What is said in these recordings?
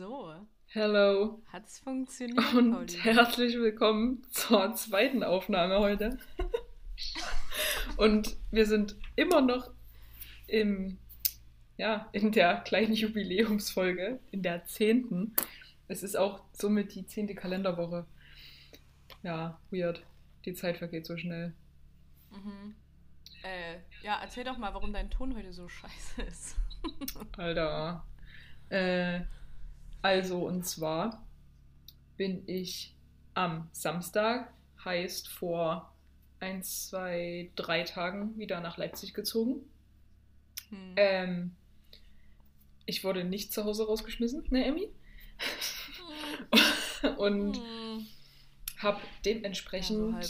So. Hello. Hat's funktioniert, Und Pauline? herzlich willkommen zur zweiten Aufnahme heute. Und wir sind immer noch im, ja, in der kleinen Jubiläumsfolge, in der zehnten. Es ist auch somit die zehnte Kalenderwoche. Ja, weird. Die Zeit vergeht so schnell. Mhm. Äh, ja, erzähl doch mal, warum dein Ton heute so scheiße ist. Alter. Äh, also, und zwar bin ich am Samstag, heißt vor ein, zwei, drei Tagen wieder nach Leipzig gezogen. Hm. Ähm, ich wurde nicht zu Hause rausgeschmissen, ne, Emmy? und Hm. habe Ja, dementsprechend so halb.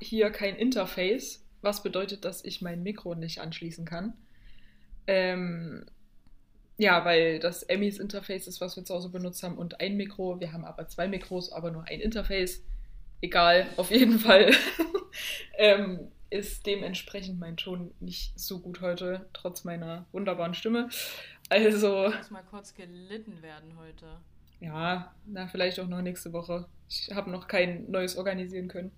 hier kein Interface, was bedeutet, dass ich mein Mikro nicht anschließen kann. Ähm, ja, weil das Emmys Interface ist, was wir zu Hause benutzt haben, und ein Mikro. Wir haben aber zwei Mikros, aber nur ein Interface. Egal, auf jeden Fall ähm, ist dementsprechend mein Ton nicht so gut heute, trotz meiner wunderbaren Stimme. Also, Muss mal kurz gelitten werden heute. ja, na, vielleicht auch noch nächste Woche. Ich habe noch kein neues organisieren können.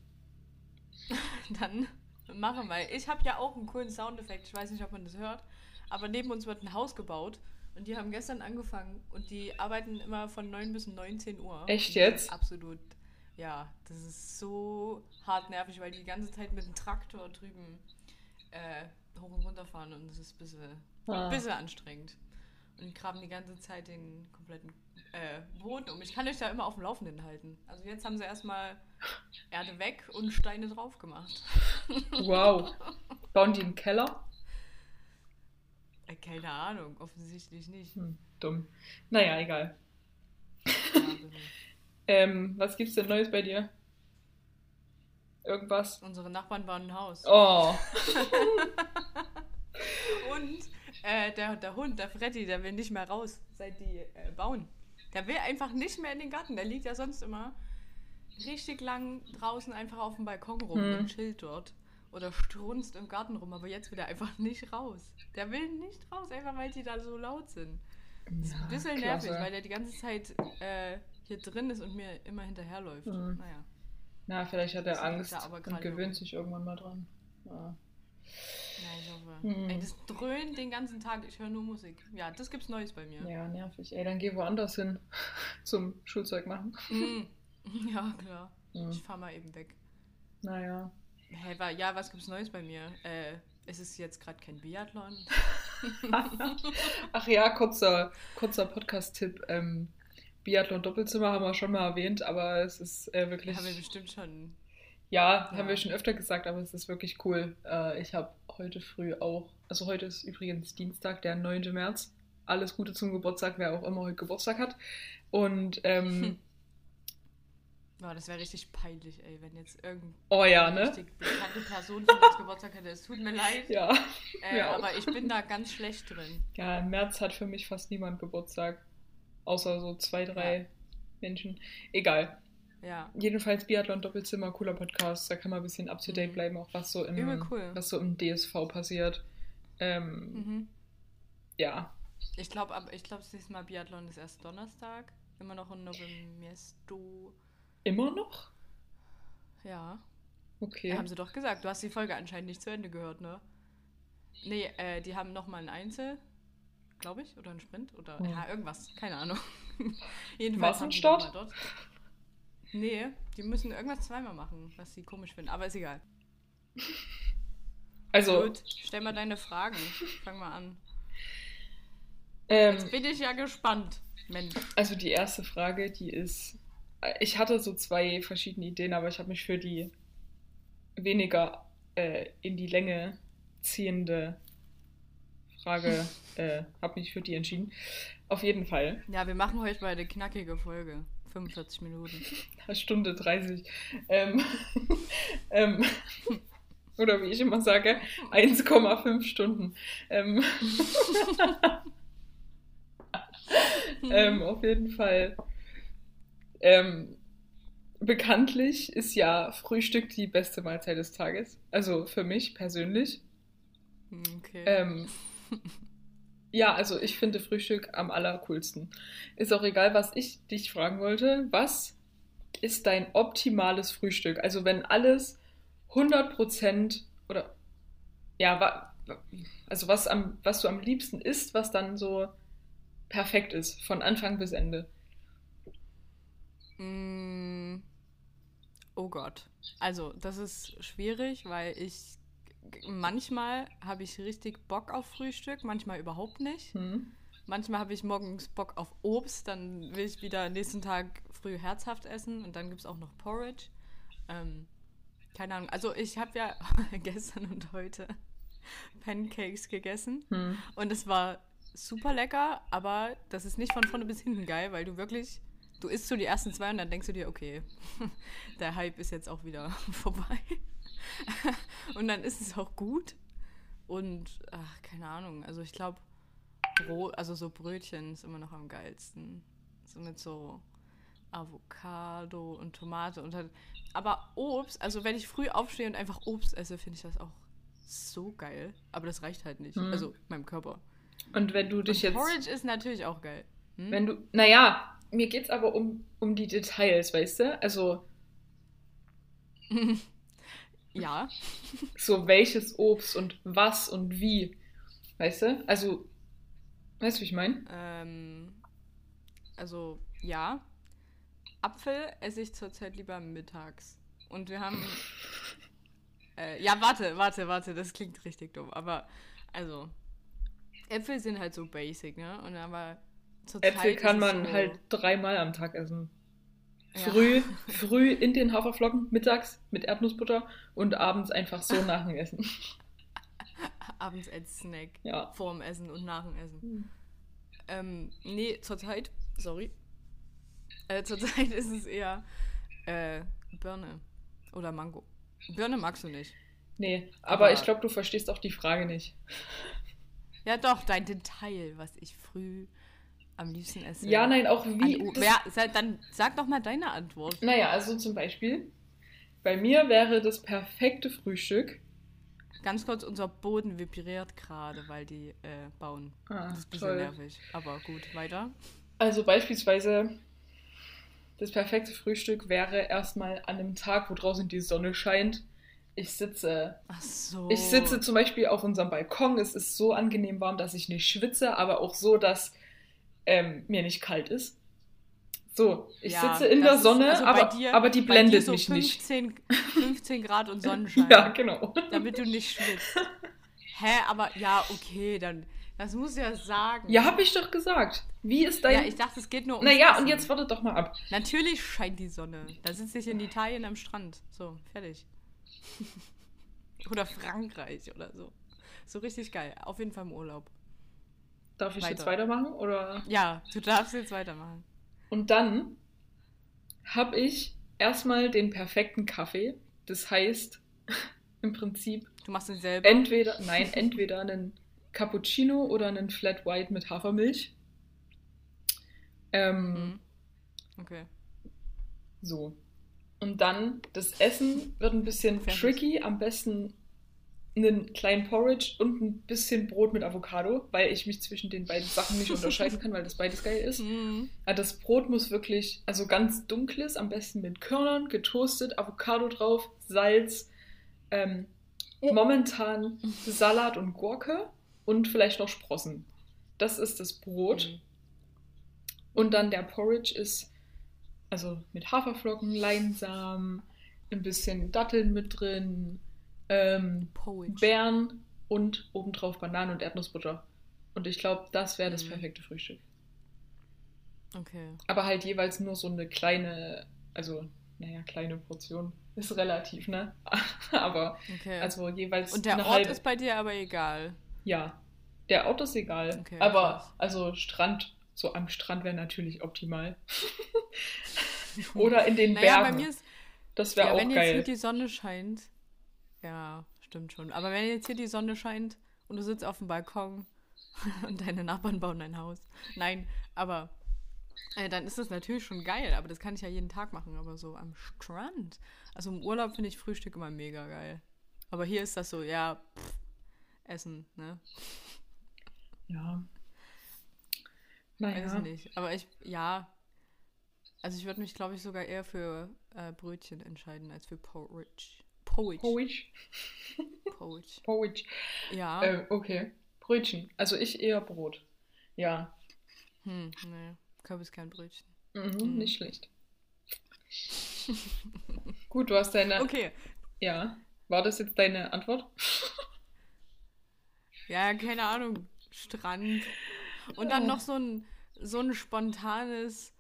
Dann machen wir. Ich habe ja auch einen coolen Soundeffekt. Ich weiß nicht, ob man das hört. Aber neben uns wird ein Haus gebaut. Und die haben gestern angefangen. Und die arbeiten immer von 9 bis 19 Uhr. Echt jetzt? Absolut. Ja, das ist so hart nervig, weil die die ganze Zeit mit dem Traktor drüben äh, hoch und runter fahren. Und das ist ein bisschen, Ah. ein bisschen anstrengend. Und die graben die ganze Zeit den kompletten äh, Boden um. Ich kann euch da immer auf dem Laufenden halten. Also jetzt haben sie erstmal Erde weg und Steine drauf gemacht. Wow. Bauen die einen Keller? Äh, keine Ahnung, offensichtlich nicht. Hm, dumm. Naja, egal. Ja, Ähm, was gibt's denn Neues bei dir? Irgendwas? unsere Nachbarn bauen ein Haus. Oh. Und äh, der, der Hund, der Freddy, der will nicht mehr raus, seit die äh, bauen. Der will einfach nicht mehr in den Garten. Der liegt ja sonst immer richtig lang draußen einfach auf dem Balkon rum Hm. und chillt dort. Oder strunzt im Garten rum, aber jetzt will er einfach nicht raus. Der will nicht raus, einfach weil die da so laut sind. Das ist ein bisschen nervig, weil der die ganze Zeit äh, hier drin ist und mir immer hinterherläuft. Mhm. Naja. Na, vielleicht hat er Das Angst aber und gewöhnt sich irgendwann mal dran. Ja. Ja, ich hoffe. Mhm. Ey, das dröhnt den ganzen Tag. Ich höre nur Musik. Ja, das gibt's Neues bei mir. ja, nervig. Ey, dann geh woanders hin zum Schulzeug machen. Mhm. Ja, klar. Mhm. Ich fahr mal eben weg. Naja. Hey, wa- ja, was gibt's Neues bei mir? Äh, es ist jetzt gerade kein Biathlon. Ach ja, kurzer, kurzer Podcast-Tipp. Ähm, Biathlon Doppelzimmer haben wir schon mal erwähnt, aber es ist äh, wirklich. Haben wir bestimmt schon. Ja, Ja. haben wir schon öfter gesagt, aber es ist wirklich cool. Äh, ich habe heute früh auch, also heute ist übrigens Dienstag, der 9. März. Alles Gute zum Geburtstag, wer auch immer heute Geburtstag hat. Und ähm, Boah, das wäre richtig peinlich, ey, wenn jetzt irgendeine oh ja, ne? richtig bekannte Person von uns Geburtstag hätte. Es tut mir leid. Ja. äh, auch. aber ich bin da ganz schlecht drin. Ja, im März hat für mich fast niemand Geburtstag. Außer so zwei, drei Menschen. Egal. Ja. Jedenfalls Biathlon Doppelzimmer, cooler Podcast. Da kann man ein bisschen up to date Mhm. bleiben, auch was so im, cool. was so im DSV passiert. Ähm, Mhm. Ja. Ich glaube, ich glaube, das nächste Mal Biathlon ist erst Donnerstag. Immer noch in Novemiesto. Immer noch? Ja. Okay. Ja, haben sie doch gesagt. Du hast die Folge anscheinend nicht zu Ende gehört, ne? Nee, äh, die haben nochmal ein Einzel, glaube ich, oder ein Sprint oder Hm. ja, irgendwas. Keine Ahnung. Jedenfalls haben die dort. Nee, die müssen irgendwas zweimal machen, was sie komisch finden. Aber ist egal. Also, Gut, stell mal deine Fragen. Fang mal an. ähm, Jetzt bin ich ja gespannt, Mensch. also die erste Frage, die ist, ich hatte so zwei verschiedene Ideen, aber ich habe mich für die weniger äh, in die Länge ziehende Frage, äh, habe mich für die entschieden. Auf jeden Fall. Ja, wir machen heute mal eine knackige Folge. 45 Minuten. Stunde 30. Ähm, ähm, oder wie ich immer sage, 1,5 Stunden. Ähm, ähm, auf jeden Fall. Ähm, bekanntlich ist ja Frühstück die beste Mahlzeit des Tages. Also für mich persönlich. Okay. Ähm, Ja, also ich finde Frühstück am allercoolsten. Ist auch egal, was ich dich fragen wollte. Was ist dein optimales Frühstück? Also wenn alles 100% oder ja, also was, am, was du am liebsten isst, was dann so perfekt ist, von Anfang bis Ende. Mm, oh Gott. Also, das ist schwierig, weil ich manchmal habe ich richtig Bock auf Frühstück, manchmal überhaupt nicht. Hm. Manchmal habe ich morgens Bock auf Obst, dann will ich wieder nächsten Tag früh herzhaft essen und dann gibt es auch noch Porridge. Ähm, keine Ahnung. Also ich habe ja gestern und heute Pancakes gegessen hm. und es war super lecker, aber das ist nicht von vorne bis hinten geil, weil du wirklich, du isst so die ersten zwei und dann denkst du dir, okay, der Hype ist jetzt auch wieder vorbei. und dann ist es auch gut. Und, ach, keine Ahnung. Also ich glaube, Brot, also so Brötchen ist immer noch am geilsten. So mit so Avocado und Tomate und halt. Aber Obst, also wenn ich früh aufstehe und einfach Obst esse, finde ich das auch so geil. Aber das reicht halt nicht. Hm. Also meinem Körper. Und wenn du dich und jetzt. Porridge ist natürlich auch geil. Hm? Wenn du. Naja, mir geht es aber um, um die Details, weißt du? Also. Ja. So welches Obst und was und wie. Weißt du? Also, weißt du, wie ich meine? Ähm, also, ja. Apfel esse ich zurzeit lieber mittags. Und wir haben. äh, ja, warte, warte, warte, das klingt richtig dumm. Aber, also, Äpfel sind halt so basic, ne? Und aber zurzeit. Äpfel kann man so halt dreimal am Tag essen. Früh, ja. früh in den Haferflocken, mittags mit Erdnussbutter und abends einfach so nach dem Essen. abends als Snack. Ja. Vorm Essen und nach dem Essen. Hm. Ähm, nee, zurzeit, sorry. Äh, zurzeit ist es eher äh, Birne oder Mango. Birne magst du nicht. Nee, aber, aber ich glaube, du verstehst auch die Frage nicht. Ja, doch, dein Detail, was ich früh am liebsten esse. Ja, nein, auch wie. Ja, dann sag doch mal deine Antwort. Naja, also zum Beispiel, bei mir wäre das perfekte Frühstück. Ganz kurz, unser Boden vibriert gerade, weil die äh, bauen. Ah, das ist ein bisschen toll. nervig. Aber gut, weiter. Also beispielsweise, das perfekte Frühstück wäre erstmal an einem Tag, wo draußen die Sonne scheint. Ich sitze. Ach so. Ich sitze zum Beispiel auf unserem Balkon. Es ist so angenehm warm, dass ich nicht schwitze, aber auch so, dass ähm, mir nicht kalt ist. So, ich ja, sitze in der Sonne, ist, also aber, dir, aber die blendet so mich 15, nicht. 15 Grad und Sonnenschein. ja, genau. Damit du nicht schwitzt. Hä, aber ja, okay, dann. Das musst du ja sagen. Ja, hab ich doch gesagt. Wie ist dein. Ja, ich dachte, es geht nur um. Naja, und jetzt wartet doch mal ab. Natürlich scheint die Sonne. Da sitze ich in Italien am Strand. So, fertig. oder Frankreich oder so. So richtig geil. Auf jeden Fall im Urlaub. Darf ich Weiter. jetzt weitermachen? Oder? Ja, du darfst jetzt weitermachen. Und dann habe ich erstmal den perfekten Kaffee. Das heißt, im Prinzip. Du machst ihn selber? Entweder, nein, entweder einen Cappuccino oder einen Flat White mit Hafermilch. Ähm, mhm. Okay. So. Und dann, das Essen wird ein bisschen Fertig. tricky. Am besten einen kleinen Porridge und ein bisschen Brot mit Avocado, weil ich mich zwischen den beiden Sachen nicht unterscheiden kann, weil das beides geil ist. Mm. Das Brot muss wirklich, also ganz dunkles, am besten mit Körnern, getoastet, Avocado drauf, Salz, ähm, oh. momentan Salat und Gurke und vielleicht noch Sprossen. Das ist das Brot. Mm. Und dann der Porridge ist also mit Haferflocken, Leinsamen, ein bisschen Datteln mit drin, ähm, Beeren und obendrauf Bananen und Erdnussbutter. Und ich glaube, das wäre das mhm. perfekte Frühstück. Okay. Aber halt jeweils nur so eine kleine, also, naja, kleine Portion. Ist relativ, ne? aber, okay. also jeweils. Und der Ort halbe. ist bei dir aber egal. Ja. Der Ort ist egal. Okay, aber, krass. also Strand, so am Strand wäre natürlich optimal. Oder in den naja, Bergen. Bei mir ist, das wäre ja, auch geil. Wenn jetzt die Sonne scheint, ja, stimmt schon. Aber wenn jetzt hier die Sonne scheint und du sitzt auf dem Balkon und deine Nachbarn bauen ein Haus. Nein, aber äh, dann ist das natürlich schon geil. Aber das kann ich ja jeden Tag machen. Aber so am Strand. Also im Urlaub finde ich Frühstück immer mega geil. Aber hier ist das so, ja, pff, Essen, ne? Ja. Naja. Weiß nicht. Aber ich, ja. Also ich würde mich, glaube ich, sogar eher für äh, Brötchen entscheiden als für Porridge. Porridge. Porridge. Porridge. Porridge. Ja. Äh, okay. Brötchen. Also ich eher Brot. Ja. Hm, nee. Kürbiskernbrötchen. Mhm, mhm. Nicht schlecht. Gut, du hast deine. Okay. Ja. War das jetzt deine Antwort? ja, keine Ahnung. Strand. Und dann noch so ein, so ein spontanes.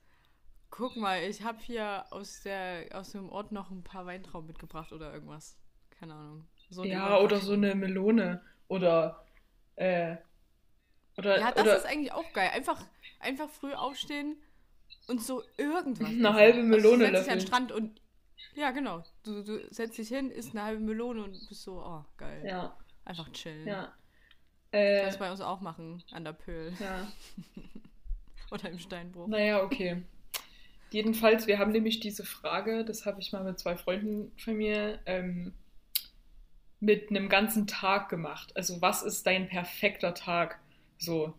Guck mal, ich habe hier aus, der, aus dem Ort noch ein paar Weintrauben mitgebracht oder irgendwas. Keine Ahnung. So ja, oder so eine Melone. Oder. Äh, oder ja, das oder, ist eigentlich auch geil. Einfach, einfach früh aufstehen und so irgendwas. Eine halbe Melone also, du setzt dich an Strand und ja, genau. Du, du setzt dich hin, isst eine halbe Melone und bist so, oh, geil. Ja. Einfach chillen. Ja. Äh, Kannst bei uns auch machen, an der Pöhl. Ja. Oder im Steinbruch. Naja, okay. Jedenfalls, wir haben nämlich diese Frage, das habe ich mal mit zwei Freunden von mir ähm, mit einem ganzen Tag gemacht. Also, was ist dein perfekter Tag? So.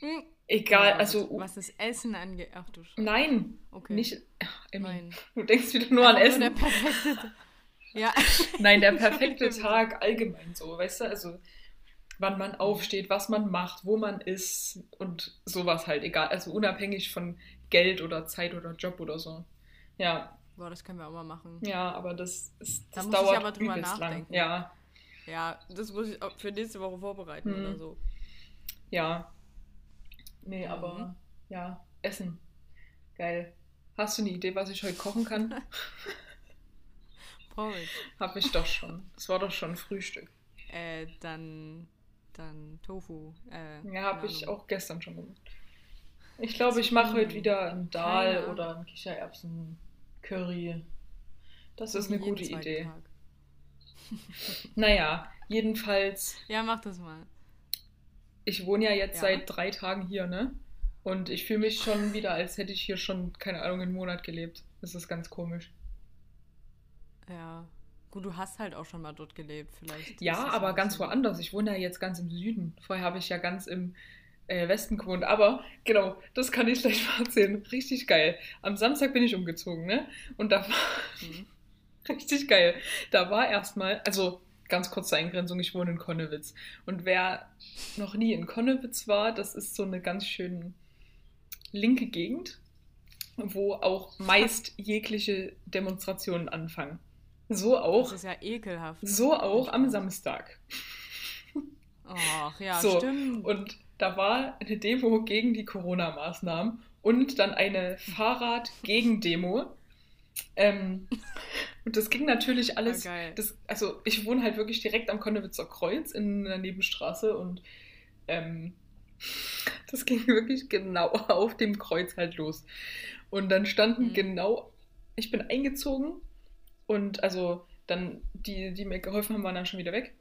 Hm. Egal, also. Was das Essen angeht. Ach du Scheiße. Nein. Okay. Nicht. Ach, Nein. Du denkst wieder nur Einfach an Essen. Nur der perfekte. ja. Nein, der perfekte Tag allgemein so, weißt du? Also, wann man aufsteht, was man macht, wo man ist und sowas halt. Egal. Also, unabhängig von Geld oder Zeit oder Job oder so. Ja. Boah, das können wir auch mal machen. Ja, aber das, ist, das da dauert ich aber drüber nachdenken. lang. Ja. Ja, das muss ich für nächste Woche vorbereiten hm. oder so. Ja. Nee, mhm. aber ja, Essen. Geil. Hast du eine Idee, was ich heute kochen kann? Porridge. Hab ich doch schon. Das war doch schon Frühstück. Äh, dann, dann Tofu. Äh, ja, habe ich auch gestern schon gemacht. Ich glaube, ich mache heute wieder ein Dahl oder ein Kichererbsen-Curry. Das ist eine gute Idee. naja, jedenfalls. Ja, mach das mal ich wohne ja jetzt ja. seit drei Tagen hier, ne? Und ich fühle mich schon wieder, als hätte ich hier schon, keine Ahnung, einen Monat gelebt. Das ist ganz komisch. Ja. Gut, du hast halt auch schon mal dort gelebt, vielleicht. Ja, aber ganz woanders. Ich wohne ja jetzt ganz im Süden. Vorher habe ich ja ganz im äh, Westen gewohnt. Aber genau, das kann ich gleich mal erzählen. Richtig geil. Am Samstag bin ich umgezogen, ne? Und da war. Mhm. richtig geil. Da war erstmal, also ganz kurze Eingrenzung, ich wohne in Konnewitz. Und wer noch nie in Konnewitz war, das ist so eine ganz schön linke Gegend, wo auch meist jegliche Demonstrationen anfangen. So auch. Das ist ja ekelhaft. So auch am Samstag. Ach ja, so, stimmt. Und da war eine Demo gegen die Corona-Maßnahmen und dann eine Fahrrad-Gegendemo. Ähm, und das ging natürlich alles. Oh, das, also ich wohne halt wirklich direkt am Konnewitzer Kreuz in einer Nebenstraße und ähm, das ging wirklich genau auf dem Kreuz halt los. Und dann standen mhm. genau, ich bin eingezogen und also dann die, die mir geholfen haben, waren dann schon wieder weg.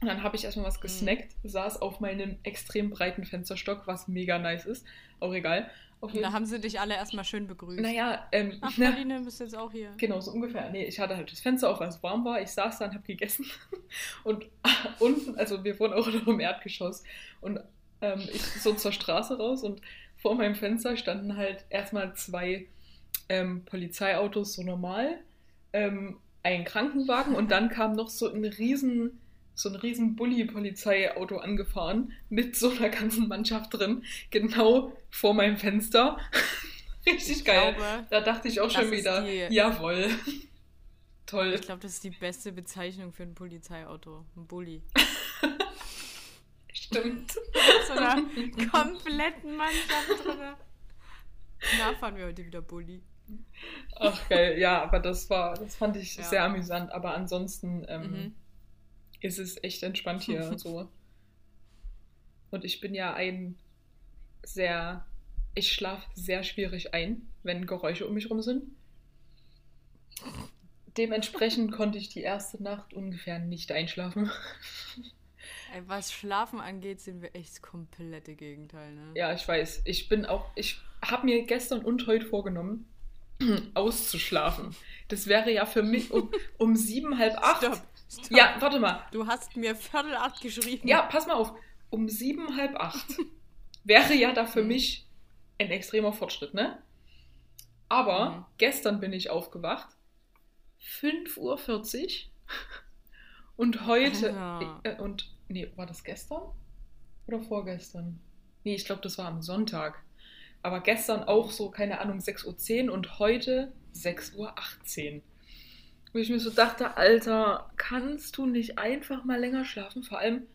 Und dann habe ich erstmal was mhm. gesnackt, mhm. saß auf meinem extrem breiten Fensterstock, was mega nice ist. Auch egal. Da haben sie dich alle erstmal schön begrüßt. Naja, ähm. Ach, Marlene, bist jetzt auch hier. Genau, so ungefähr. Nee, ich hatte halt das Fenster auf, weil es warm war. Ich saß da und hab gegessen. Und unten, also wir wohnen auch noch im Erdgeschoss. Und ähm, ich so zur Straße raus und vor meinem Fenster standen halt erstmal zwei ähm, Polizeiautos, so normal, ähm, ein Krankenwagen und dann kam noch so ein riesen so ein riesen Bulli-Polizeiauto angefahren mit so einer ganzen Mannschaft drin, genau vor meinem Fenster. Richtig geil. Glaube, da dachte ich auch schon wieder, die... jawohl. Toll. Ich glaube, das ist die beste Bezeichnung für ein Polizeiauto. Ein Bulli. Stimmt. Mit so einer kompletten Mannschaft drin. Na, fahren wir heute wieder Bulli. Ach geil, ja, aber das war, das fand ich ja. sehr amüsant. Aber ansonsten ähm, mhm ist es echt entspannt hier und so. Und ich bin ja ein sehr, ich schlafe sehr schwierig ein, wenn Geräusche um mich rum sind. Dementsprechend konnte ich die erste Nacht ungefähr nicht einschlafen. Was Schlafen angeht, sind wir echt das komplette Gegenteil, ne? Ja, ich weiß. Ich bin auch, ich habe mir gestern und heute vorgenommen, auszuschlafen. Das wäre ja für mich um, um sieben, halb acht. Stopp. Stopp. Ja, warte mal. Du hast mir Viertel acht geschrieben. Ja, pass mal auf. Um sieben, halb acht wäre ja da für mich ein extremer Fortschritt, ne? Aber mhm. gestern bin ich aufgewacht, 5.40 Uhr und heute, ja. äh, und, nee, war das gestern oder vorgestern? Nee, ich glaube, das war am Sonntag. Aber gestern auch so, keine Ahnung, 6.10 Uhr und heute 6.18 Uhr. Wo ich mir so dachte, Alter, kannst du nicht einfach mal länger schlafen? Vor allem,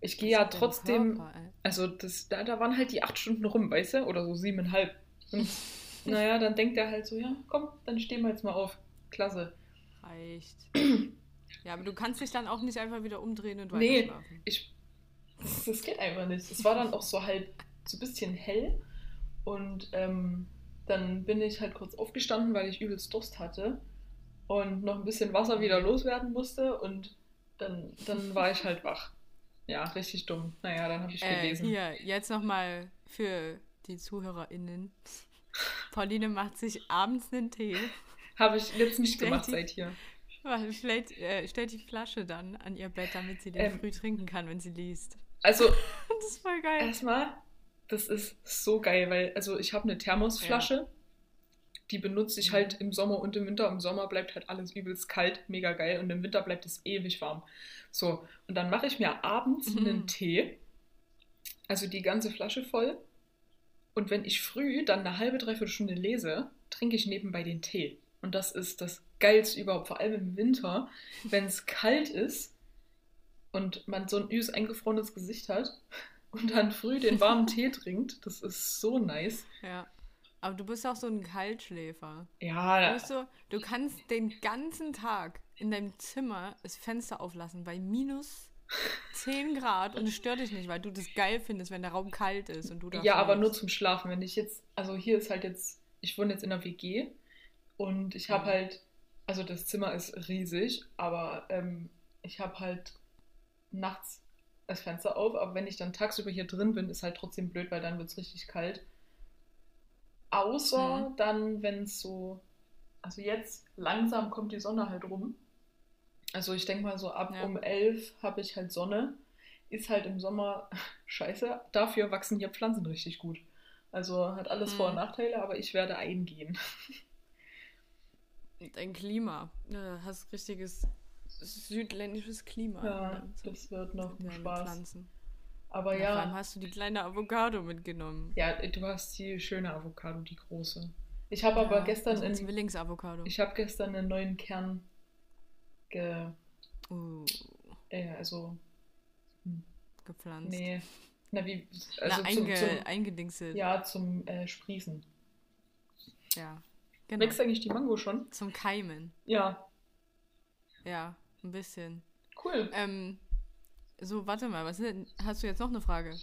ich gehe ja trotzdem, Körper, also das, da, da waren halt die acht Stunden rum, weißt du? Oder so siebeneinhalb. Und naja, dann denkt er halt so, ja, komm, dann stehen wir jetzt mal auf. Klasse. Reicht. ja, aber du kannst dich dann auch nicht einfach wieder umdrehen und weiter nee, schlafen. Ich, das geht einfach nicht. Es war dann auch so halt so ein bisschen hell und ähm, dann bin ich halt kurz aufgestanden, weil ich übelst Durst hatte und noch ein bisschen Wasser wieder loswerden musste und dann, dann war ich halt wach. Ja, richtig dumm. Naja, dann habe ich äh, gelesen. Hier, jetzt nochmal für die ZuhörerInnen. Pauline macht sich abends einen Tee. Habe ich jetzt nicht gemacht die, seit hier. Vielleicht äh, stellt die Flasche dann an ihr Bett, damit sie den ähm, früh trinken kann, wenn sie liest. Also, das ist voll geil. Erstmal, das ist so geil, weil, also ich habe eine Thermosflasche. Ja. Die benutze ich mhm. halt im Sommer und im Winter. Im Sommer bleibt halt alles übelst kalt, mega geil. Und im Winter bleibt es ewig warm. So, und dann mache ich mir abends mhm. einen Tee. Also die ganze Flasche voll. Und wenn ich früh dann eine halbe, dreiviertel Stunde lese, trinke ich nebenbei den Tee. Und das ist das Geilste überhaupt, vor allem im Winter, wenn es kalt ist und man so ein üs eingefrorenes Gesicht hat und dann früh den warmen Tee trinkt. Das ist so nice. Ja. Aber du bist auch so ein Kaltschläfer. Ja. Du, so, du kannst den ganzen Tag in deinem Zimmer das Fenster auflassen bei minus 10 Grad und es stört dich nicht, weil du das geil findest, wenn der Raum kalt ist und du da. Ja, aber nur zum Schlafen. Wenn ich jetzt, also hier ist halt jetzt, ich wohne jetzt in der WG und ich habe mhm. halt, also das Zimmer ist riesig, aber ähm, ich habe halt nachts das Fenster auf, aber wenn ich dann tagsüber hier drin bin, ist halt trotzdem blöd, weil dann wird es richtig kalt. Außer mhm. dann, wenn es so, also jetzt langsam kommt die Sonne halt rum. Also ich denke mal so ab ja. um elf habe ich halt Sonne. Ist halt im Sommer scheiße. Dafür wachsen hier Pflanzen richtig gut. Also hat alles mhm. Vor- und. Nachteile, aber ich werde eingehen. Dein Klima. Ja, hast richtiges südländisches Klima. Ja, das wird noch ein Spaß. Pflanzen. Aber ja. Vor allem hast du die kleine Avocado mitgenommen. Ja, du hast die schöne Avocado, die große. Ich habe ja, aber gestern also Zwillingsavocado. Ich habe gestern einen neuen Kern ge uh. äh, also hm. gepflanzt. Nee. Na, wie also Na, einge, zum, zum, eingedingselt. Ja, zum äh, Sprießen. Ja. Genau. Wächst eigentlich die Mango schon? Zum Keimen. Ja. Ja, ein bisschen. Cool. Ähm, so, warte mal, was denn, hast du jetzt noch eine Frage?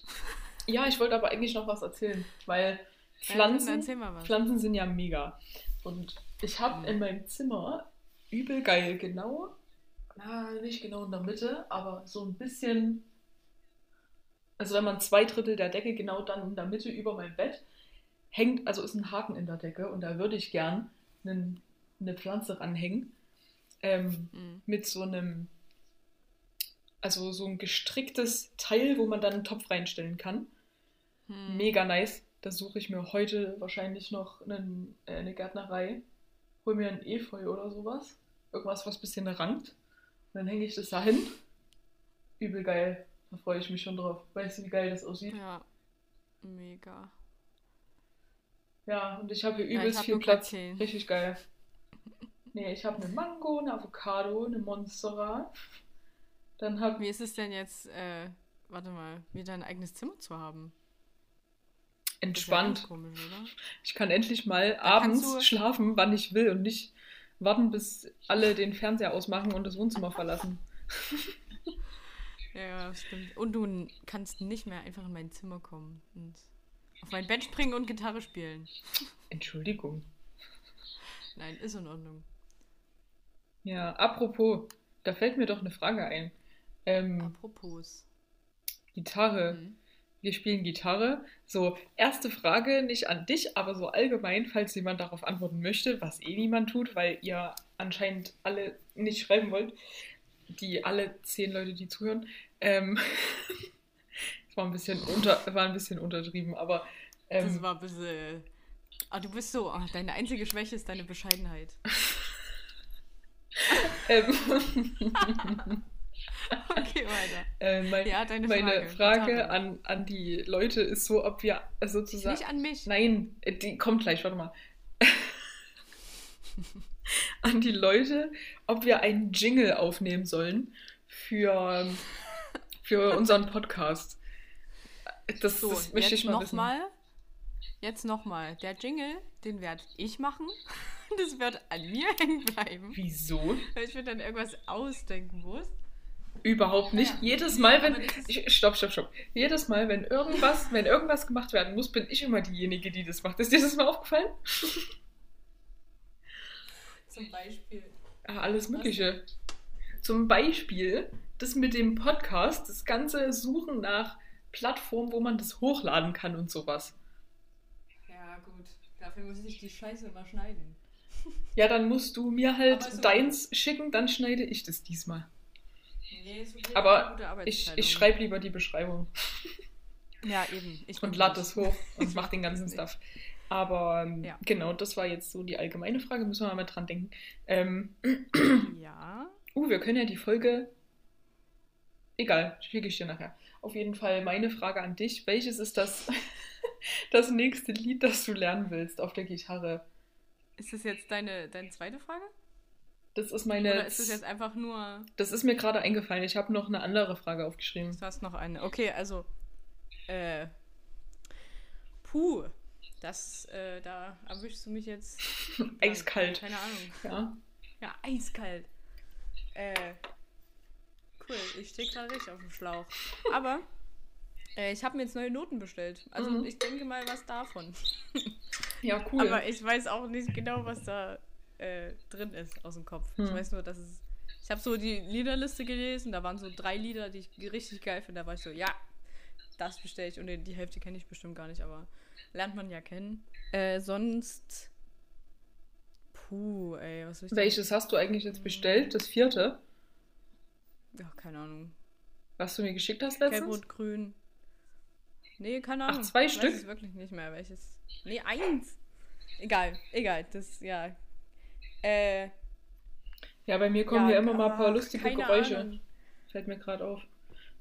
Ja, ich wollte aber eigentlich noch was erzählen, weil Pflanzen, ja, Pflanzen sind ja mega. Und ich habe in meinem Zimmer übel geil, genau, na, nicht genau in der Mitte, aber so ein bisschen, also wenn man zwei Drittel der Decke genau dann in der Mitte über mein Bett hängt, also ist ein Haken in der Decke und da würde ich gern einen, eine Pflanze ranhängen ähm, mhm. mit so einem also so ein gestricktes Teil, wo man dann einen Topf reinstellen kann. Hm. Mega nice. Da suche ich mir heute wahrscheinlich noch einen, äh, eine Gärtnerei. Hol mir ein Efeu oder sowas. Irgendwas, was ein bisschen rankt. Und dann hänge ich das da hin. Übel geil. Da freue ich mich schon drauf. Weißt du, wie geil das aussieht? Ja. Mega. Ja, und ich habe hier übelst ja, hab viel Platz. Richtig geil. Nee, ich habe eine Mango, eine Avocado, eine Monstera. Dann hab, Wie ist es denn jetzt, äh, warte mal, wieder ein eigenes Zimmer zu haben? Entspannt. Ja komisch, ich kann endlich mal da abends schlafen, wann ich will und nicht warten, bis alle den Fernseher ausmachen und das Wohnzimmer verlassen. ja, stimmt. Und du kannst nicht mehr einfach in mein Zimmer kommen und auf mein Bett springen und Gitarre spielen. Entschuldigung. Nein, ist in Ordnung. Ja, apropos, da fällt mir doch eine Frage ein. Ähm, Apropos. Gitarre. Mhm. Wir spielen Gitarre. So, erste Frage, nicht an dich, aber so allgemein, falls jemand darauf antworten möchte, was eh niemand tut, weil ihr anscheinend alle nicht schreiben wollt. Die alle zehn Leute, die zuhören. Ähm, das war ein bisschen, unter, war ein bisschen untertrieben, aber Ähm, das war ein bisschen. Ah, du bist so. Oh, deine einzige Schwäche ist deine Bescheidenheit. ähm. okay, weiter. Äh, mein, ja, deine meine Frage, Frage an, an die Leute ist so, ob wir sozusagen. Nicht an mich. Nein, äh, die kommt gleich, warte mal. an die Leute, ob wir einen Jingle aufnehmen sollen für, für unseren Podcast. Das, so, das möchte ich mal noch wissen. Mal, jetzt nochmal. Der Jingle, den werde ich machen. Das wird an mir hängen bleiben. Wieso? Weil ich mir dann irgendwas ausdenken muss. Überhaupt nicht. Ja. Jedes Mal, wenn. Ich, stopp, stopp, stopp. Jedes Mal, wenn irgendwas, wenn irgendwas gemacht werden muss, bin ich immer diejenige, die das macht. Ist dir das mal aufgefallen? Zum Beispiel. Ja, alles Mögliche. Was? Zum Beispiel das mit dem Podcast, das ganze Suchen nach Plattformen, wo man das hochladen kann und sowas. Ja, gut. Dafür muss ich die Scheiße immer schneiden. Ja, dann musst du mir halt so deins schicken, dann schneide ich das diesmal. Nee, ist okay, Aber ich, ich schreibe lieber die Beschreibung. Ja, eben. Ich und lade das hoch und mach den ganzen Stuff. Aber ähm, ja. genau, das war jetzt so die allgemeine Frage, müssen wir mal dran denken. Ähm, ja. Uh, wir können ja die Folge. Egal, schicke ich dir nachher. Auf jeden Fall meine Frage an dich. Welches ist das, das nächste Lied, das du lernen willst auf der Gitarre? Ist das jetzt deine, deine zweite Frage? Das ist meine. Oder ist das jetzt einfach nur. Das ist mir gerade eingefallen. Ich habe noch eine andere Frage aufgeschrieben. Du hast noch eine. Okay, also. Äh. Puh. Das, äh, da erwischst du mich jetzt. eiskalt. Keine Ahnung. Ja. Ja, eiskalt. Äh. Cool, ich stehe gerade richtig auf dem Schlauch. Aber äh, ich habe mir jetzt neue Noten bestellt. Also mhm. ich denke mal was davon. ja, cool. Aber ich weiß auch nicht genau, was da äh, drin ist aus dem Kopf. Mhm. Ich weiß nur, dass es. Ich habe so die Liederliste gelesen, da waren so drei Lieder, die ich richtig geil finde. Da war ich so, ja, das bestelle ich. Und die Hälfte kenne ich bestimmt gar nicht, aber lernt man ja kennen. Äh, sonst. Puh, ey, was will ich Welches hast du eigentlich jetzt bestellt? Das vierte? Ja, keine Ahnung. Was du mir geschickt hast letztens? Gelb, Rot, Grün. Nee, keine Ahnung. Ach, zwei ich Stück? Ich weiß wirklich nicht mehr, welches. Nee, eins. Egal, egal. Das, ja. Äh. Ja, bei mir kommen ja, ja immer mal ein paar lustige Geräusche. Ahnung. Fällt mir gerade auf.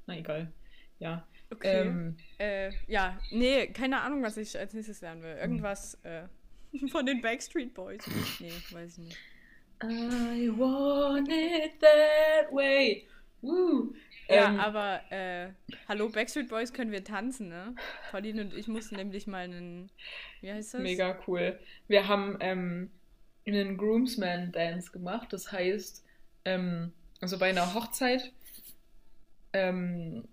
Na, egal. Ja. Okay. Ähm, äh, ja, nee, keine Ahnung, was ich als nächstes lernen will. Irgendwas äh, von den Backstreet Boys. Nee, weiß ich nicht. I want it that way. Woo. Ja, ähm, aber äh, hallo Backstreet Boys können wir tanzen, ne? Pauline und ich mussten nämlich mal einen, wie heißt das? Mega cool. Wir haben ähm, einen Groomsman Dance gemacht. Das heißt, ähm, also bei einer Hochzeit ähm,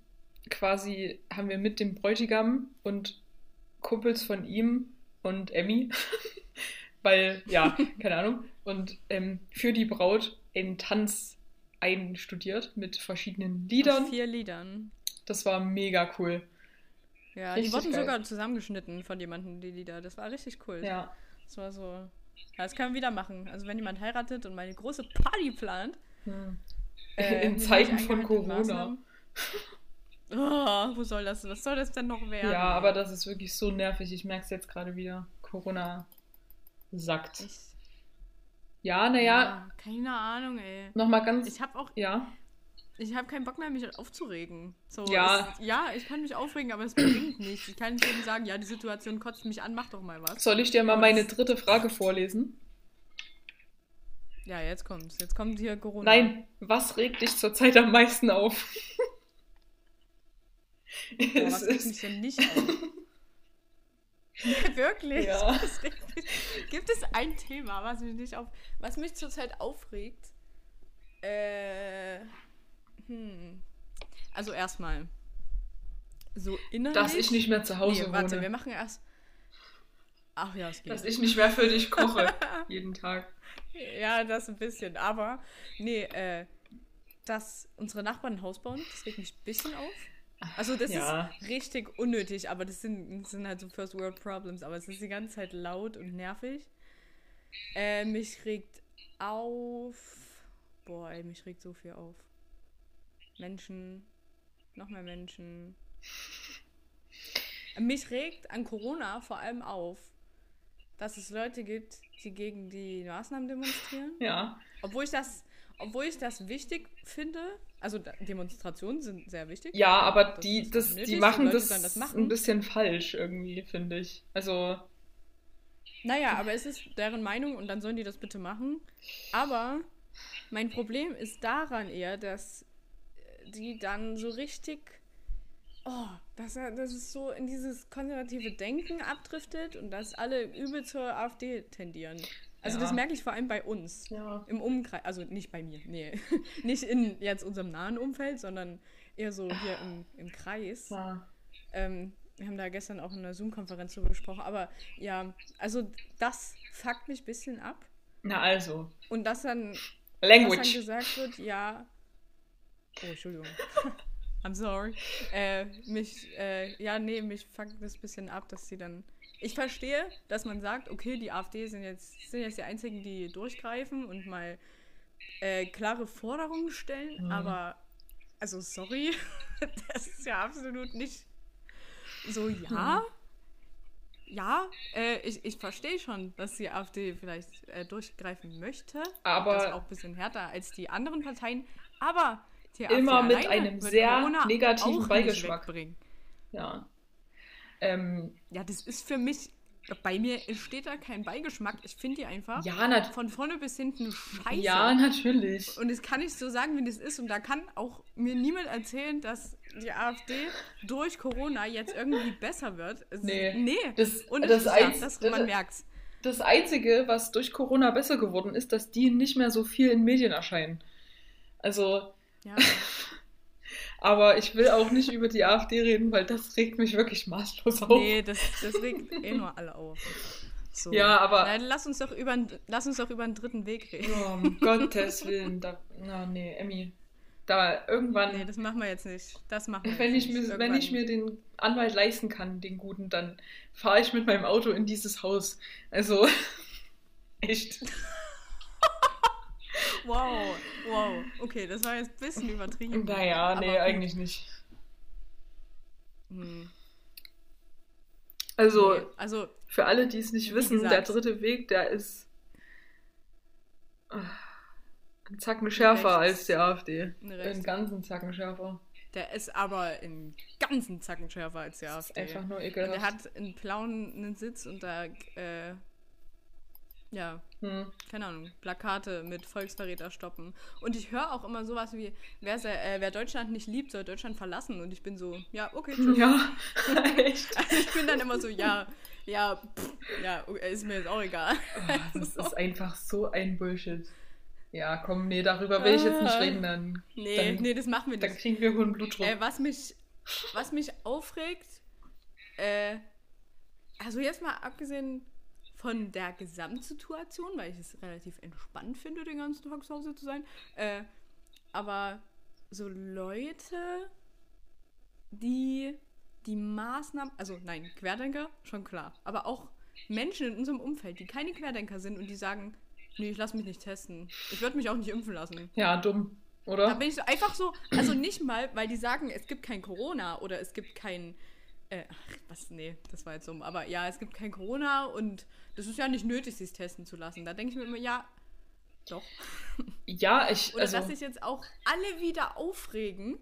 quasi haben wir mit dem Bräutigam und Kumpels von ihm und Emmy, weil, ja, keine Ahnung, und ähm, für die Braut einen Tanz einstudiert mit verschiedenen Liedern. Aus vier Liedern. Das war mega cool. Ja, richtig die wurden geil. sogar zusammengeschnitten von jemandem, die Lieder. Das war richtig cool. Ja. Das war so. Ja, das können wir wieder machen. Also wenn jemand heiratet und mal eine große Party plant. Hm. Äh, In Zeiten von Corona. Oh, wo soll das? Was soll das denn noch werden? Ja, aber das ist wirklich so nervig. Ich merke es jetzt gerade wieder. Corona sackt. Ich, ja, naja. Ja, keine Ahnung, ey. Nochmal ganz. Ich habe auch. Ja. Ich habe keinen Bock mehr, mich aufzuregen. So, ja. Es, ja, ich kann mich aufregen, aber es bringt nichts. Ich kann nicht jedem sagen, ja, die Situation kotzt mich an, mach doch mal was. Soll ich dir mal meine dritte Frage vorlesen? Ja, jetzt kommt's. Jetzt kommt hier Corona. Nein, was regt dich zurzeit am meisten auf? Boah, was regt mich denn nicht auf? Wirklich? Ja. Gibt es ein Thema, was mich nicht auf, was mich zurzeit aufregt? Äh, hm. Also erstmal so innerlich. Dass ich nicht mehr zu Hause nee, warte, wohne. wir machen erst. Ach ja, es geht. Dass ich nicht mehr für dich koche jeden Tag. Ja, das ein bisschen. Aber nee, äh, dass unsere Nachbarn ein Haus bauen, das regt mich ein bisschen auf. Also das ja. ist richtig unnötig, aber das sind, das sind halt so First World Problems, aber es ist die ganze Zeit laut und nervig. Äh, mich regt auf. Boah, ey, mich regt so viel auf. Menschen, noch mehr Menschen. mich regt an Corona vor allem auf, dass es Leute gibt, die gegen die Maßnahmen demonstrieren. Ja. Obwohl ich das, obwohl ich das wichtig finde. Also Demonstrationen sind sehr wichtig. Ja, aber das die, das, nötig, die machen das, das machen. ein bisschen falsch irgendwie, finde ich. Also. Naja, aber es ist deren Meinung und dann sollen die das bitte machen. Aber mein Problem ist daran eher, dass die dann so richtig oh, dass das ist so in dieses konservative Denken abdriftet und dass alle übel zur AfD tendieren. Also ja. das merke ich vor allem bei uns ja. im Umkreis, also nicht bei mir, nee, nicht in jetzt unserem nahen Umfeld, sondern eher so hier im, im Kreis. Ja. Ähm, wir haben da gestern auch in einer Zoom-Konferenz drüber gesprochen, aber ja, also das fuckt mich ein bisschen ab. Na also. Und dass dann, Language. Dass dann gesagt wird, ja. Oh, Entschuldigung. I'm sorry. Äh, mich, äh, ja, nee, mich fuckt das ein bisschen ab, dass sie dann. Ich verstehe, dass man sagt, okay, die AfD sind jetzt, sind jetzt die einzigen, die durchgreifen und mal äh, klare Forderungen stellen, mhm. aber also sorry, das ist ja absolut nicht so, ja. Mhm. Ja, äh, ich, ich verstehe schon, dass die AfD vielleicht äh, durchgreifen möchte. Aber. Das ist auch ein bisschen härter als die anderen Parteien. Aber immer mit einem sehr Corona negativen Beigeschmack. Ja. Ähm, ja, das ist für mich, bei mir entsteht da kein Beigeschmack. Ich finde die einfach ja, von vorne bis hinten scheiße. Ja, natürlich. Und das kann ich so sagen, wie das ist. Und da kann auch mir niemand erzählen, dass die AfD durch Corona jetzt irgendwie besser wird. Nee. Nee. Das, und das, das, Einz das, man merkt Das Einzige, was durch Corona besser geworden ist, dass die nicht mehr so viel in Medien erscheinen. Also, ja. Aber ich will auch nicht über die AfD reden, weil das regt mich wirklich maßlos auf. Nee, das, das regt eh nur alle auf. So. Ja, aber. Nein, lass uns doch über, lass uns doch über einen dritten Weg reden. Oh, um Gottes Willen. Da, oh, nee, Emmy. Da irgendwann. Nee, das machen wir jetzt nicht. Das machen wir wenn ich nicht. Mir, wenn ich mir den Anwalt leisten kann, den guten, dann fahre ich mit meinem Auto in dieses Haus. Also, echt. Wow, wow. Okay, das war jetzt ein bisschen übertrieben. Naja, nee, eigentlich nicht. Hm. Also, nee, also, für alle, die es nicht wissen, gesagt, der dritte Weg, der ist äh, ein Zacken schärfer rechts, als die AfD. Einen ganzen Zacken schärfer. Der ist aber einen ganzen Zacken schärfer als die AfD. Ist einfach nur ekelhaft. Und der hat einen blauen Sitz und da äh, ja, hm. keine Ahnung, Plakate mit Volksverräter stoppen. Und ich höre auch immer sowas wie, wer, äh, wer, Deutschland nicht liebt, soll Deutschland verlassen. Und ich bin so, ja, okay, tschüss. Ja, echt. Also ich bin dann immer so, ja, ja, pff, ja, ist mir jetzt auch egal. Oh, das so. ist einfach so ein Bullshit. Ja, komm, nee, darüber will ich jetzt nicht reden, dann. Nee, dann, nee, das machen wir nicht. Dann kriegen wir hohen Blutdruck. Äh, was, mich, was mich aufregt, äh, also jetzt mal abgesehen von der Gesamtsituation, weil ich es relativ entspannt finde, den ganzen Tag zu Hause zu sein. Äh, aber so Leute, die die Maßnahmen, also nein, Querdenker, schon klar, aber auch Menschen in unserem Umfeld, die keine Querdenker sind und die sagen, nee, ich lasse mich nicht testen. Ich würde mich auch nicht impfen lassen. Ja, dumm, oder? Da bin ich so einfach so, also nicht mal, weil die sagen, es gibt kein Corona oder es gibt kein, äh, ach, was, nee, das war jetzt dumm, aber ja, es gibt kein Corona und das ist ja nicht nötig, sich testen zu lassen. Da denke ich mir immer, ja, doch. Ja, ich. Oder also, dass sich jetzt auch alle wieder aufregen,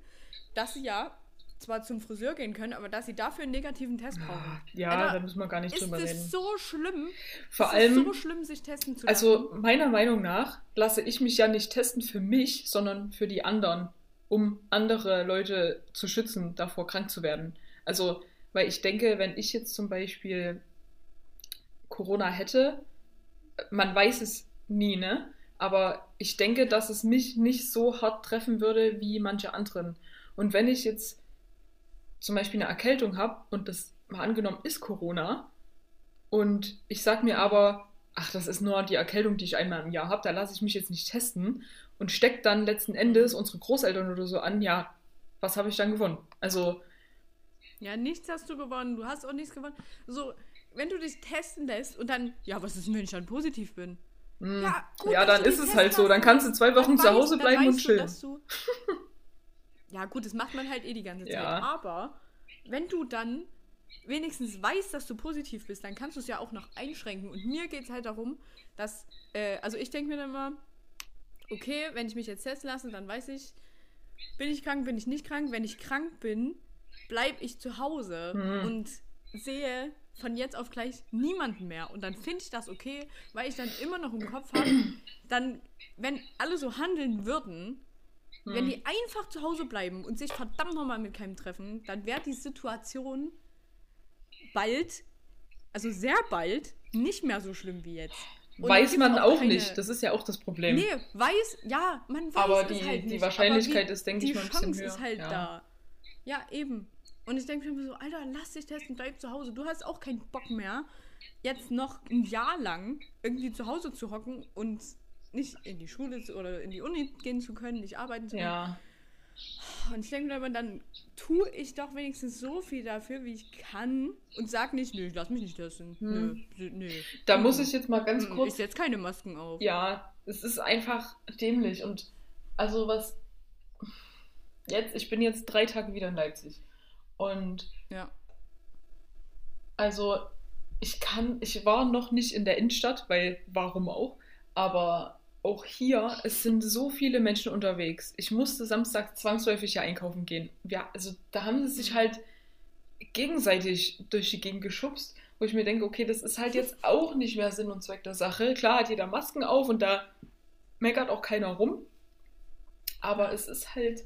dass sie ja zwar zum Friseur gehen können, aber dass sie dafür einen negativen Test brauchen. Ja, Alter, da müssen wir gar nicht drüber reden. Ist so schlimm? Vor ist allem. so schlimm, sich testen zu also lassen? Also, meiner Meinung nach lasse ich mich ja nicht testen für mich, sondern für die anderen, um andere Leute zu schützen, davor krank zu werden. Also, weil ich denke, wenn ich jetzt zum Beispiel Corona hätte. Man weiß es nie, ne? Aber ich denke, dass es mich nicht so hart treffen würde wie manche anderen. Und wenn ich jetzt zum Beispiel eine Erkältung habe und das mal angenommen ist Corona und ich sag mir aber, ach, das ist nur die Erkältung, die ich einmal im Jahr habe, da lasse ich mich jetzt nicht testen und steckt dann letzten Endes unsere Großeltern oder so an, ja, was habe ich dann gewonnen? Also. Ja, nichts hast du gewonnen, du hast auch nichts gewonnen. So, wenn du dich testen lässt und dann, ja, was ist, wenn ich dann positiv bin? Mm. Ja, gut, ja dann ist es halt so. Dann kannst du zwei Wochen zu Hause bleiben und chillen. Du, ja, gut, das macht man halt eh die ganze Zeit. Ja. Aber wenn du dann wenigstens weißt, dass du positiv bist, dann kannst du es ja auch noch einschränken. Und mir geht es halt darum, dass, äh, also ich denke mir dann immer, okay, wenn ich mich jetzt testen lasse, dann weiß ich, bin ich krank, bin ich nicht krank. Wenn ich krank bin, bleibe ich zu Hause mhm. und sehe von jetzt auf gleich niemanden mehr. Und dann finde ich das okay, weil ich dann immer noch im Kopf habe, dann, wenn alle so handeln würden, mhm. wenn die einfach zu Hause bleiben und sich verdammt nochmal mit keinem treffen, dann wäre die Situation bald, also sehr bald, nicht mehr so schlimm wie jetzt. Und weiß man auch, auch keine... nicht. Das ist ja auch das Problem. Nee, weiß, ja, man weiß Aber die, halt die Wahrscheinlichkeit ist, denke ich mal, ein bisschen höher. Die Chance ist halt ja. da. Ja, eben. Und ich denke mir so, Alter, lass dich testen, bleib zu Hause. Du hast auch keinen Bock mehr, jetzt noch ein Jahr lang irgendwie zu Hause zu hocken und nicht in die Schule oder in die Uni gehen zu können, nicht arbeiten zu können. Ja. Und ich denke mir aber, dann tue ich doch wenigstens so viel dafür, wie ich kann und sag nicht, nö, ich lass mich nicht testen. Hm. Nö, nö. Da muss ich jetzt mal ganz hm, kurz. Ich setze keine Masken auf. Ja, es ist einfach dämlich. Und also was. Jetzt, ich bin jetzt drei Tage wieder in Leipzig. Und. Ja. Also, ich kann. Ich war noch nicht in der Innenstadt, weil warum auch? Aber auch hier, es sind so viele Menschen unterwegs. Ich musste Samstag zwangsläufig ja einkaufen gehen. Ja, also da haben sie sich mhm. halt gegenseitig durch die Gegend geschubst, wo ich mir denke, okay, das ist halt jetzt auch nicht mehr Sinn und Zweck der Sache. Klar hat jeder Masken auf und da meckert auch keiner rum. Aber es ist halt.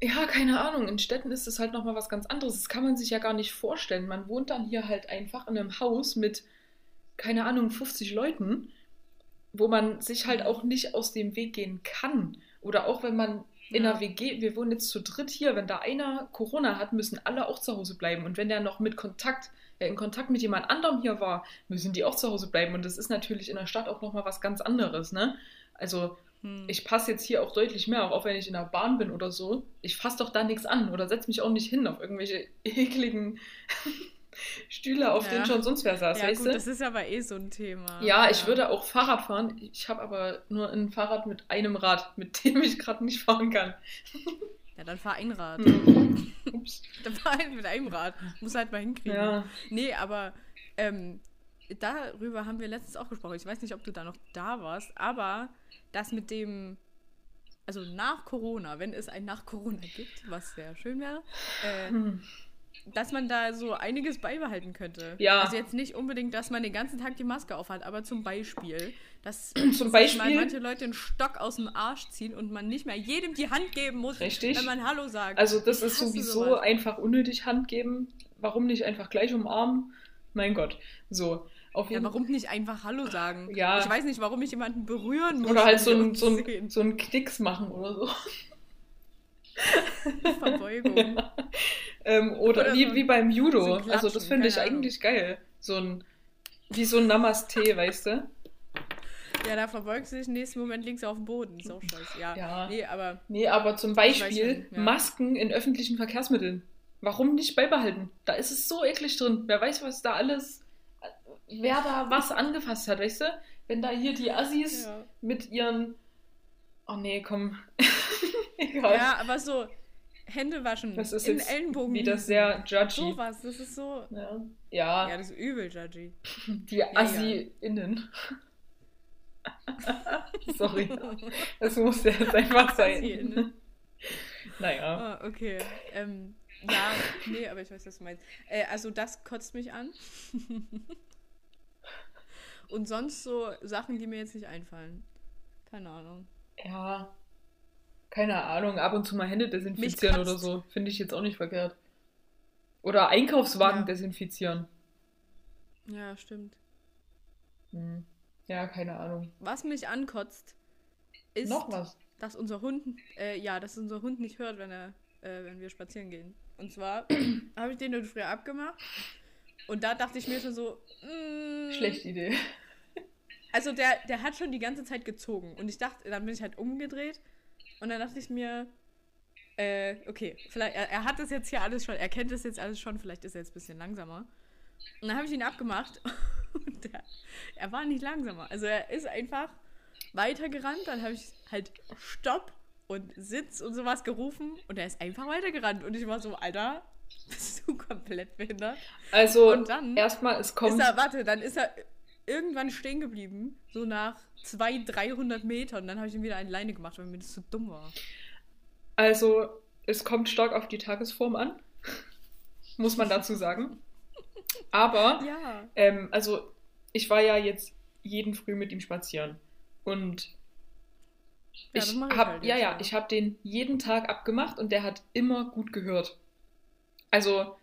Ja, keine Ahnung. In Städten ist es halt nochmal was ganz anderes. Das kann man sich ja gar nicht vorstellen. Man wohnt dann hier halt einfach in einem Haus mit, keine Ahnung, 50 Leuten wo man sich halt auch nicht aus dem Weg gehen kann. Oder auch wenn man in einer WG, wir wohnen jetzt zu dritt hier, wenn da einer Corona hat, müssen alle auch zu Hause bleiben. Und wenn der noch mit Kontakt, äh, in Kontakt mit jemand anderem hier war, müssen die auch zu Hause bleiben. Und das ist natürlich in der Stadt auch nochmal was ganz anderes, ne? Also hm. ich passe jetzt hier auch deutlich mehr, auch wenn ich in der Bahn bin oder so. Ich fasse doch da nichts an oder setze mich auch nicht hin auf irgendwelche ekligen Stühle, auf ja. denen schon sonst wer saß, ja, weißt gut, du? Das ist aber eh so ein Thema. Ja, ja, ich würde auch Fahrrad fahren. Ich habe aber nur ein Fahrrad mit einem Rad, mit dem ich gerade nicht fahren kann. Ja, dann fahr ein Rad. Hm. Ups. Dann fahr halt mit einem Rad. Muss halt mal hinkriegen. Ja. Nee, aber ähm, darüber haben wir letztens auch gesprochen. Ich weiß nicht, ob du da noch da warst, aber das mit dem, also nach Corona, wenn es ein nach Corona gibt, was sehr schön wäre, äh, hm dass man da so einiges beibehalten könnte. Ja. Also jetzt nicht unbedingt, dass man den ganzen Tag die Maske aufhat, aber zum Beispiel, dass zum Beispiel mal manche Leute einen Stock aus dem Arsch ziehen und man nicht mehr jedem die Hand geben muss, Richtig. wenn man Hallo sagt. Also das ist sowieso sowas. einfach unnötig Hand geben. Warum nicht einfach gleich umarmen? Mein Gott. So. Auf ja, warum nicht einfach Hallo sagen? Ja. Ich weiß nicht, warum ich jemanden berühren muss. Oder halt so ein, so, ein, so einen Knicks machen oder so. Verbeugung. Ja. Ähm, oder, oder, wie, so wie beim Judo. So also das finde ich eigentlich geil. So ein, wie so ein Namaste, weißt du? Ja, da verbeugst du dich, im nächsten Moment du auf dem Boden. Ist auch scheiße. Ja. ja. Nee, aber. Nee, aber zum Beispiel ja. Masken in öffentlichen Verkehrsmitteln. Warum nicht beibehalten? Da ist es so eklig drin. Wer weiß, was da alles. Wer da was angefasst hat, weißt du? Wenn da hier die Assis ja. mit ihren. Oh nee, komm. Egal. Ja, aber so Hände waschen. Das ist in Ellenbogen. Wieder sehr judgy. Sowas, das ist so. Ja. Ja, ja das ist übel judgy. Die Assi-Innen. Sorry. Das muss ja jetzt einfach sein. naja. Oh, okay. Ähm, ja, nee, aber ich weiß, was du meinst. Äh, also, das kotzt mich an. Und sonst so Sachen, die mir jetzt nicht einfallen. Keine Ahnung. Ja, keine Ahnung, ab und zu mal Hände desinfizieren oder so. Finde ich jetzt auch nicht verkehrt. Oder Einkaufswagen ja. desinfizieren. Ja, stimmt. Hm. Ja, keine Ahnung. Was mich ankotzt, ist, Noch was? dass unser Hund, äh, ja, dass unser Hund nicht hört, wenn er, äh, wenn wir spazieren gehen. Und zwar habe ich den heute früher abgemacht. Und da dachte ich mir schon so, mm, schlechte Idee. Also der, der hat schon die ganze Zeit gezogen. Und ich dachte, dann bin ich halt umgedreht und dann dachte ich mir, äh, okay, vielleicht, er, er, hat das jetzt hier alles schon, er kennt das jetzt alles schon, vielleicht ist er jetzt ein bisschen langsamer. Und dann habe ich ihn abgemacht und der, er war nicht langsamer. Also er ist einfach weitergerannt, dann habe ich halt Stopp und Sitz und sowas gerufen und er ist einfach weitergerannt. Und ich war so, Alter, Bist du komplett behindert? Also, Und dann erstmal, es kommt. Ist er, warte, dann ist er irgendwann stehen geblieben, so nach 200, 300 Metern. Und dann habe ich ihn wieder alleine gemacht, weil mir das zu dumm war. Also, es kommt stark auf die Tagesform an, muss man dazu sagen. Aber, Ja. ähm, also, ich war ja jetzt jeden Früh mit ihm spazieren. Und Ja, ich ich hab, halt ja, ja. ich habe den jeden Tag abgemacht und der hat immer gut gehört. Also,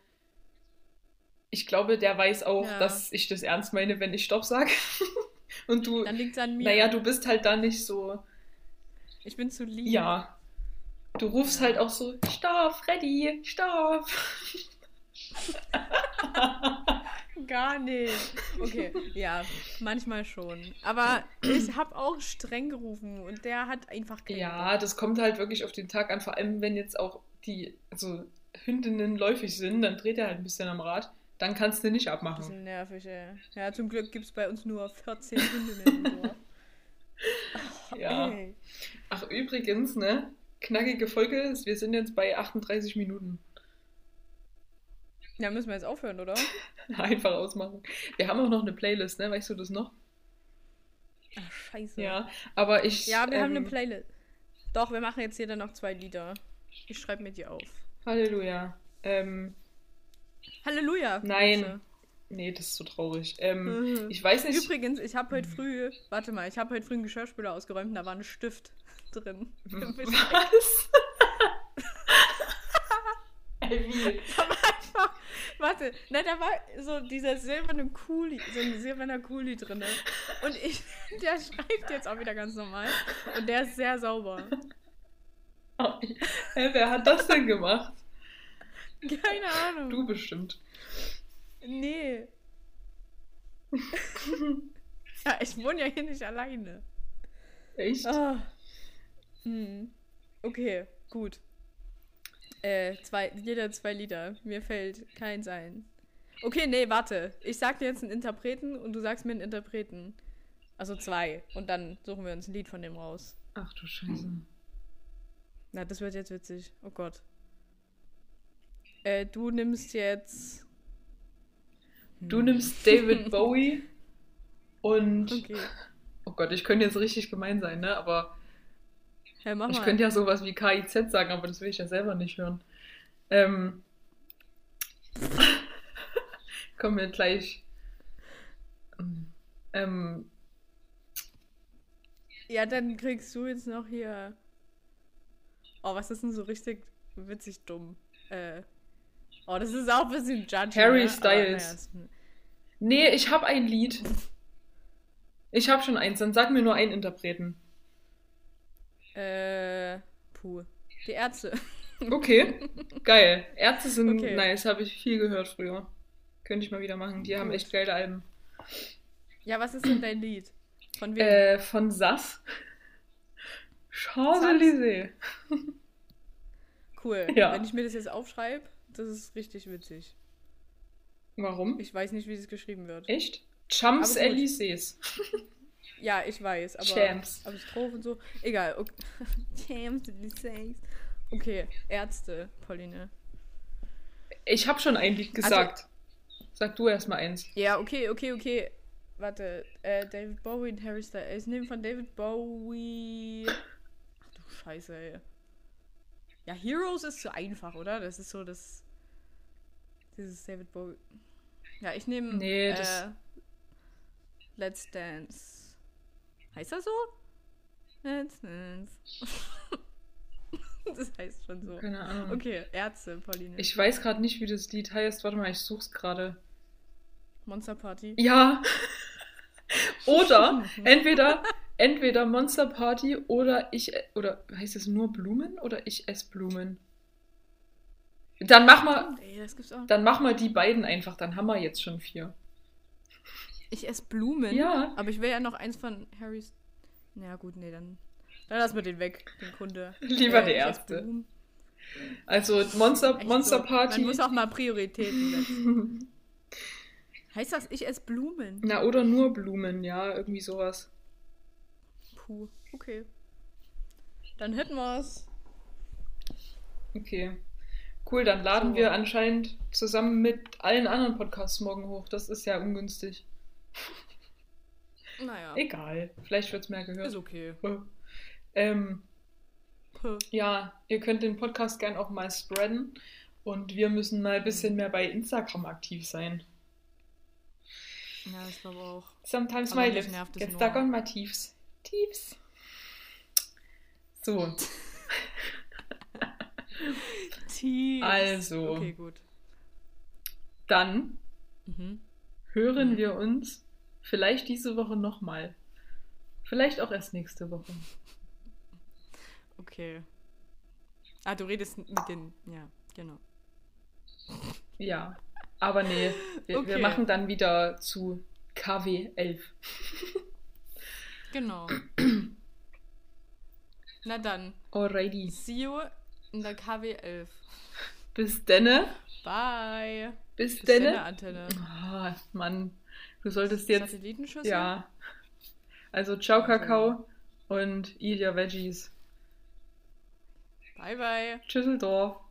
ich glaube, der weiß auch, Ja. dass ich das ernst meine, wenn ich Stopp sage. und du, Dann liegt es an mir. naja, du bist halt da nicht so, Ich bin zu lieb. ja. Du rufst Ja. halt auch so, Stopp, Freddy, Stopp. Gar nicht. Okay, ja, manchmal schon. Aber ich habe auch streng gerufen und der hat einfach keinen Ja, Bock. das kommt halt wirklich auf den Tag an, vor allem wenn jetzt auch die also Hündinnen läufig sind, dann dreht er halt ein bisschen am Rad. Dann kannst du nicht abmachen. Bisschen nervig, ey. Ja, zum Glück gibt es bei uns nur 14 Hundinnen im Dorf. Ach, Ja. ey. Ach, übrigens, ne? Knackige Folge, wir sind jetzt bei 38 Minuten. Ja, müssen wir jetzt aufhören, oder? Einfach ausmachen. Wir haben auch noch eine Playlist, ne? Weißt du das noch? Ach, scheiße. Ja, aber ich. Ja, wir haben ähm, eine Playlist. Doch, wir machen jetzt hier dann noch zwei Lieder. Ich schreibe mir die auf. Halleluja. Ähm, Halleluja. Nein. Grüße. nee, das ist so traurig. Ähm, Mhm. ich weiß nicht. Übrigens, ich habe heute früh, warte mal, ich habe heute früh einen Geschirrspüler ausgeräumt und da war ein Stift drin. Was? Ey, wie? Da war einfach, warte, na, da war so dieser silberne Kuli, so ein silberner Kuli drin. Und ich, der schreibt jetzt auch wieder ganz normal. Und der ist sehr sauber. Oh, Hä, wer hat das denn gemacht? Keine Ahnung. Du bestimmt. Nee. ja, ich wohne ja hier nicht alleine. Echt? Ah. Hm. Okay, gut. Äh, zwei, jeder zwei Lieder. Mir fällt keins ein. Okay, nee, warte. Ich sag dir jetzt einen Interpreten und du sagst mir einen Interpreten. Also zwei. Und dann suchen wir uns ein Lied von dem raus. Ach du Scheiße. Na, das wird jetzt witzig. Oh Gott. Äh, du nimmst jetzt. Du nimmst David Bowie und. Okay. Oh Gott, ich könnte jetzt richtig gemein sein, ne? Aber Ja, mach ich könnte ja sowas wie KIZ sagen, aber das will ich ja selber nicht hören. Ähm. Kommen wir gleich. Ähm. Ja, dann kriegst du jetzt noch hier. Oh, was ist denn so richtig witzig dumm? Äh. Oh, das ist auch ein bisschen judgy. Harry ne? Styles. Aber, naja, Nee, ich habe ein Lied. Ich habe schon eins, dann sag mir nur einen Interpreten. Äh. Puh. Die Ärzte. Okay, geil. Ärzte sind Okay. nice, habe ich viel gehört früher. Könnte ich mal wieder machen. Die haben Gut. echt geile Alben. Ja, was ist denn dein Lied? Von wem? Äh, von Sass. Champs-Élysées. cool. ja. Wenn ich mir das jetzt aufschreibe, das ist richtig witzig. Warum? Ich weiß nicht, wie das geschrieben wird. Echt? Aber Champs-Élysées. Ja, ich weiß, aber. Champs. Aber Strophe und so. Egal. Okay. Champs, Saints. Okay, Ärzte, Pauline. Ich habe schon ein Lied Also gesagt. Sag du erst mal eins. Ja, okay, okay, okay. Warte, äh, David Bowie und Harry Styles. Ich nehme von David Bowie. Scheiße, ey. Ja, Heroes ist zu einfach, oder? Das ist so das. Dieses David Bowie. Ja, ich nehme. Nee, äh, das- Let's Dance. Heißt das so? Let's Dance. das heißt schon so. Keine Ahnung. Okay, Ärzte, Pauline. Ich weiß gerade nicht, wie das Lied heißt. Warte mal, ich such's gerade. Monster Party. Ja. oder entweder entweder Monster Party oder ich oder heißt es nur Blumen oder ich esse Blumen. Dann mach mal Ey, dann mach mal die beiden einfach, dann haben wir jetzt schon vier. Ich esse Blumen. Ja. Aber ich will ja noch eins von Harrys. Na ja, gut, nee, dann. Dann lassen wir den weg, den Kunde. Lieber Äh, der erste. Also Monster Echt Monster so. Party. Man muss auch mal Prioritäten setzen. heißt das, ich esse Blumen? Na oder nur Blumen, ja, irgendwie sowas. Puh, okay. Dann hätten wir's. Okay. Cool, dann laden so. wir anscheinend zusammen mit allen anderen Podcasts morgen hoch. Das ist ja ungünstig. Naja. Egal. Vielleicht wird es mehr gehört. Ist okay. ähm, ja, ihr könnt den Podcast gern auch mal spreaden. Und wir müssen mal ein bisschen mhm. mehr bei Instagram aktiv sein. Ja, ich glaube auch. Sometimes Aber my lips get stuck on my Tiefs. Tiefs. So. Tiefs. Also. Okay, gut. Dann mhm. hören mhm. wir uns vielleicht diese Woche nochmal. Vielleicht auch erst nächste Woche. Okay. Ah, du redest mit den. Ja, genau. Ja, aber nee, wir, okay. wir machen dann wieder zu KW 11. genau. Na dann. Alrighty. See you in der KW 11. Bis denne. Bye. Bis, Bis denne. denne Antenne. Oh, Mann, du solltest jetzt. Satellitenschüssel? Ja. Also, ciao, Kakao und eat your veggies. Bye, bye. Tschüsseldorf.